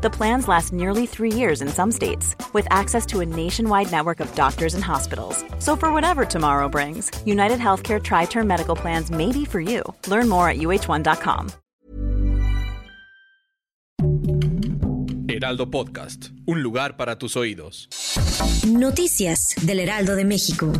The plans last nearly three years in some states, with access to a nationwide network of doctors and hospitals. So, for whatever tomorrow brings, United Healthcare Tri Term Medical Plans may be for you. Learn more at uh1.com. Heraldo Podcast, un lugar para tus oídos. Noticias del Heraldo de México.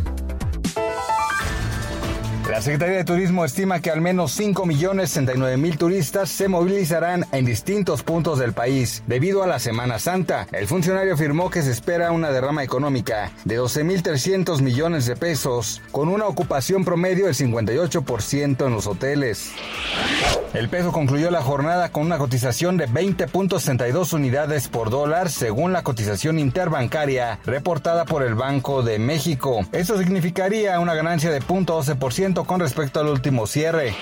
La Secretaría de Turismo estima que al menos 5.069.000 turistas se movilizarán en distintos puntos del país debido a la Semana Santa. El funcionario afirmó que se espera una derrama económica de 12.300 millones de pesos, con una ocupación promedio del 58% en los hoteles. El peso concluyó la jornada con una cotización de 20.62 unidades por dólar según la cotización interbancaria reportada por el Banco de México. Esto significaría una ganancia de 0.12% con respecto al último cierre.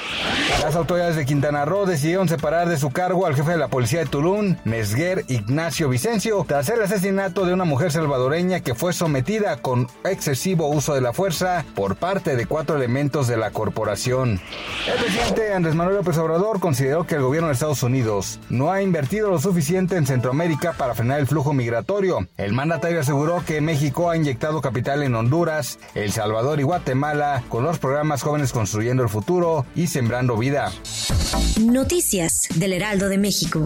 Las autoridades de Quintana Roo decidieron separar de su cargo al jefe de la policía de Tulum, Mesguer Ignacio Vicencio, tras el asesinato de una mujer salvadoreña que fue sometida con excesivo uso de la fuerza por parte de cuatro elementos de la corporación. El presidente Andrés Manuel López Obrador consideró que el gobierno de Estados Unidos no ha invertido lo suficiente en Centroamérica para frenar el flujo migratorio. El mandatario aseguró que México ha inyectado capital en Honduras, El Salvador y Guatemala con los programas jóvenes construyendo el futuro y sembrando vida. Noticias del Heraldo de México.